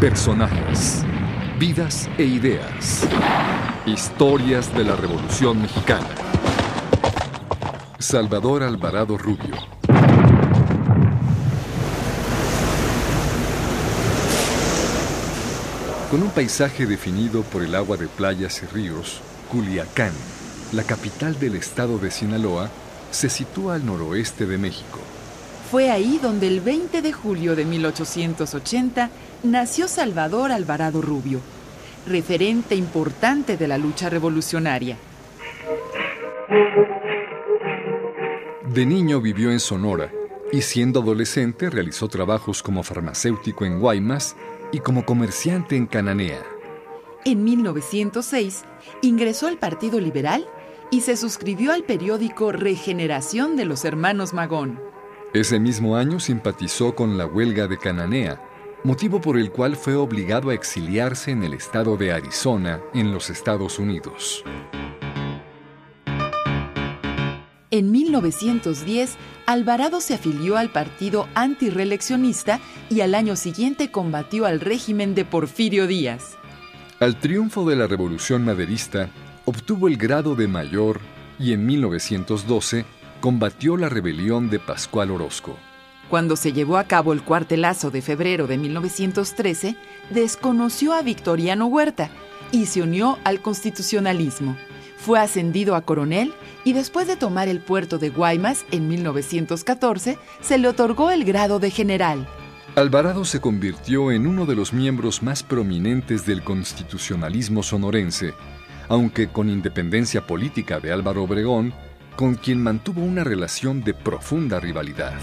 Personajes, vidas e ideas. Historias de la Revolución Mexicana. Salvador Alvarado Rubio. Con un paisaje definido por el agua de playas y ríos, Culiacán, la capital del estado de Sinaloa, se sitúa al noroeste de México. Fue ahí donde el 20 de julio de 1880 nació Salvador Alvarado Rubio, referente importante de la lucha revolucionaria. De niño vivió en Sonora y siendo adolescente realizó trabajos como farmacéutico en Guaymas y como comerciante en Cananea. En 1906 ingresó al Partido Liberal y se suscribió al periódico Regeneración de los Hermanos Magón. Ese mismo año simpatizó con la huelga de Cananea, motivo por el cual fue obligado a exiliarse en el estado de Arizona, en los Estados Unidos. En 1910, Alvarado se afilió al partido antirreeleccionista y al año siguiente combatió al régimen de Porfirio Díaz. Al triunfo de la Revolución Maderista, obtuvo el grado de mayor y en 1912 combatió la rebelión de Pascual Orozco. Cuando se llevó a cabo el cuartelazo de febrero de 1913, desconoció a Victoriano Huerta y se unió al constitucionalismo. Fue ascendido a coronel y después de tomar el puerto de Guaymas en 1914, se le otorgó el grado de general. Alvarado se convirtió en uno de los miembros más prominentes del constitucionalismo sonorense, aunque con independencia política de Álvaro Obregón, con quien mantuvo una relación de profunda rivalidad.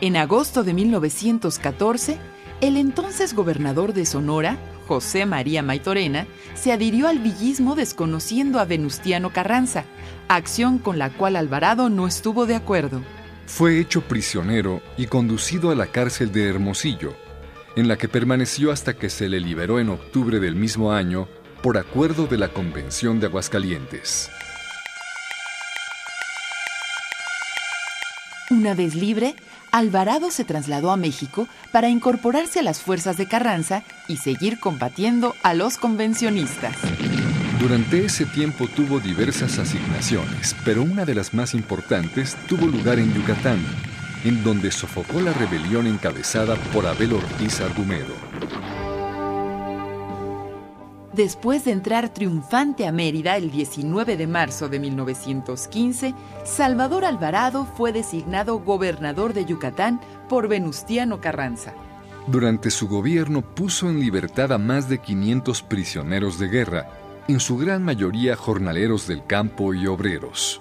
En agosto de 1914, el entonces gobernador de Sonora, José María Maitorena, se adhirió al villismo desconociendo a Venustiano Carranza, acción con la cual Alvarado no estuvo de acuerdo. Fue hecho prisionero y conducido a la cárcel de Hermosillo, en la que permaneció hasta que se le liberó en octubre del mismo año por acuerdo de la Convención de Aguascalientes. Una vez libre, Alvarado se trasladó a México para incorporarse a las fuerzas de Carranza y seguir combatiendo a los convencionistas. Durante ese tiempo tuvo diversas asignaciones, pero una de las más importantes tuvo lugar en Yucatán, en donde sofocó la rebelión encabezada por Abel Ortiz Argumedo. Después de entrar triunfante a Mérida el 19 de marzo de 1915, Salvador Alvarado fue designado gobernador de Yucatán por Venustiano Carranza. Durante su gobierno puso en libertad a más de 500 prisioneros de guerra, en su gran mayoría jornaleros del campo y obreros.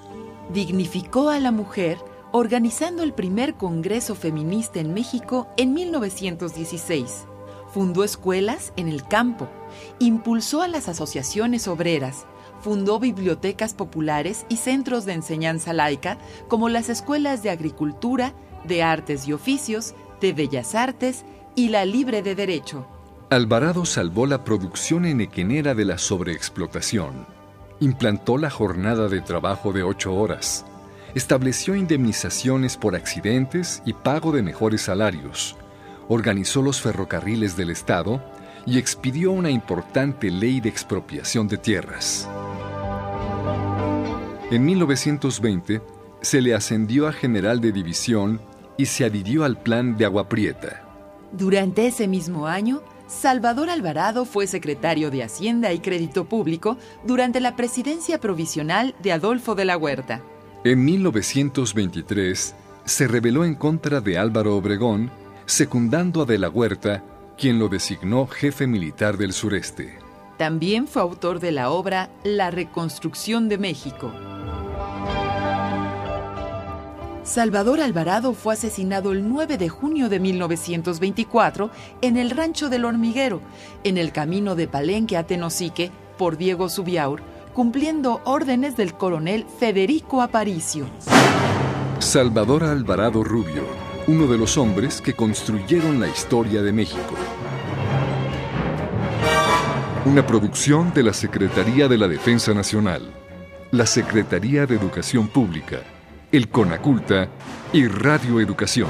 Dignificó a la mujer organizando el primer Congreso Feminista en México en 1916 fundó escuelas en el campo, impulsó a las asociaciones obreras, fundó bibliotecas populares y centros de enseñanza laica como las escuelas de agricultura, de artes y oficios, de bellas artes y la libre de derecho. Alvarado salvó la producción enequenera de la sobreexplotación. Implantó la jornada de trabajo de ocho horas. Estableció indemnizaciones por accidentes y pago de mejores salarios organizó los ferrocarriles del Estado y expidió una importante ley de expropiación de tierras. En 1920 se le ascendió a general de división y se adhirió al plan de Agua Prieta. Durante ese mismo año, Salvador Alvarado fue secretario de Hacienda y Crédito Público durante la presidencia provisional de Adolfo de la Huerta. En 1923 se rebeló en contra de Álvaro Obregón secundando a De la Huerta, quien lo designó jefe militar del sureste. También fue autor de la obra La Reconstrucción de México. Salvador Alvarado fue asesinado el 9 de junio de 1924 en el rancho del Hormiguero, en el camino de Palenque a Tenosique, por Diego Subiaur, cumpliendo órdenes del coronel Federico Aparicio. Salvador Alvarado Rubio uno de los hombres que construyeron la historia de México. Una producción de la Secretaría de la Defensa Nacional, la Secretaría de Educación Pública, el CONACULTA y Radio Educación.